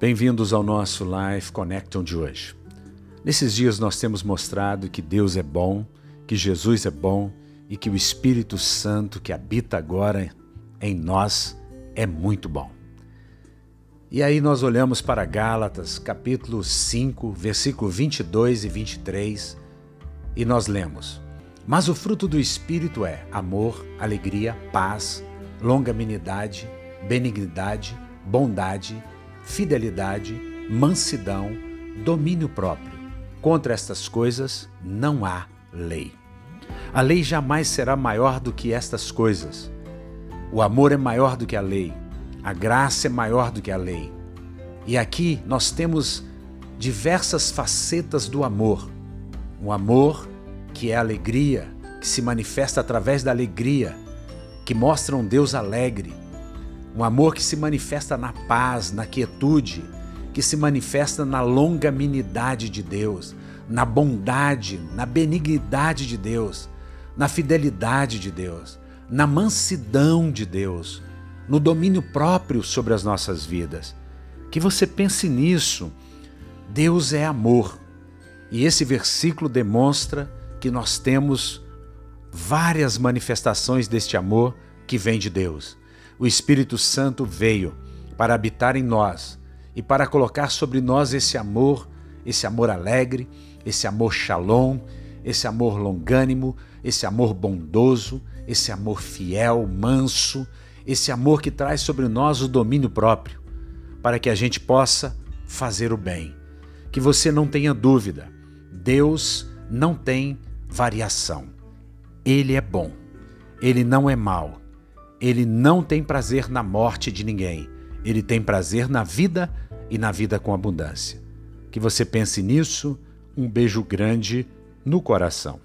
Bem-vindos ao nosso Life Connection de hoje. Nesses dias nós temos mostrado que Deus é bom, que Jesus é bom e que o Espírito Santo que habita agora em nós é muito bom. E aí nós olhamos para Gálatas, capítulo 5, versículo 22 e 23, e nós lemos: Mas o fruto do Espírito é amor, alegria, paz, longanimidade, benignidade, bondade, fidelidade, mansidão, domínio próprio. Contra estas coisas não há lei. A lei jamais será maior do que estas coisas. O amor é maior do que a lei. A graça é maior do que a lei. E aqui nós temos diversas facetas do amor. Um amor que é alegria, que se manifesta através da alegria, que mostra um Deus alegre, um amor que se manifesta na paz, na quietude, que se manifesta na longanimidade de Deus, na bondade, na benignidade de Deus, na fidelidade de Deus, na mansidão de Deus, no domínio próprio sobre as nossas vidas. Que você pense nisso. Deus é amor. E esse versículo demonstra que nós temos várias manifestações deste amor que vem de Deus o Espírito Santo veio para habitar em nós e para colocar sobre nós esse amor, esse amor alegre, esse amor shalom, esse amor longânimo, esse amor bondoso, esse amor fiel, manso, esse amor que traz sobre nós o domínio próprio, para que a gente possa fazer o bem. Que você não tenha dúvida, Deus não tem variação. Ele é bom, ele não é mau, ele não tem prazer na morte de ninguém. Ele tem prazer na vida e na vida com abundância. Que você pense nisso. Um beijo grande no coração.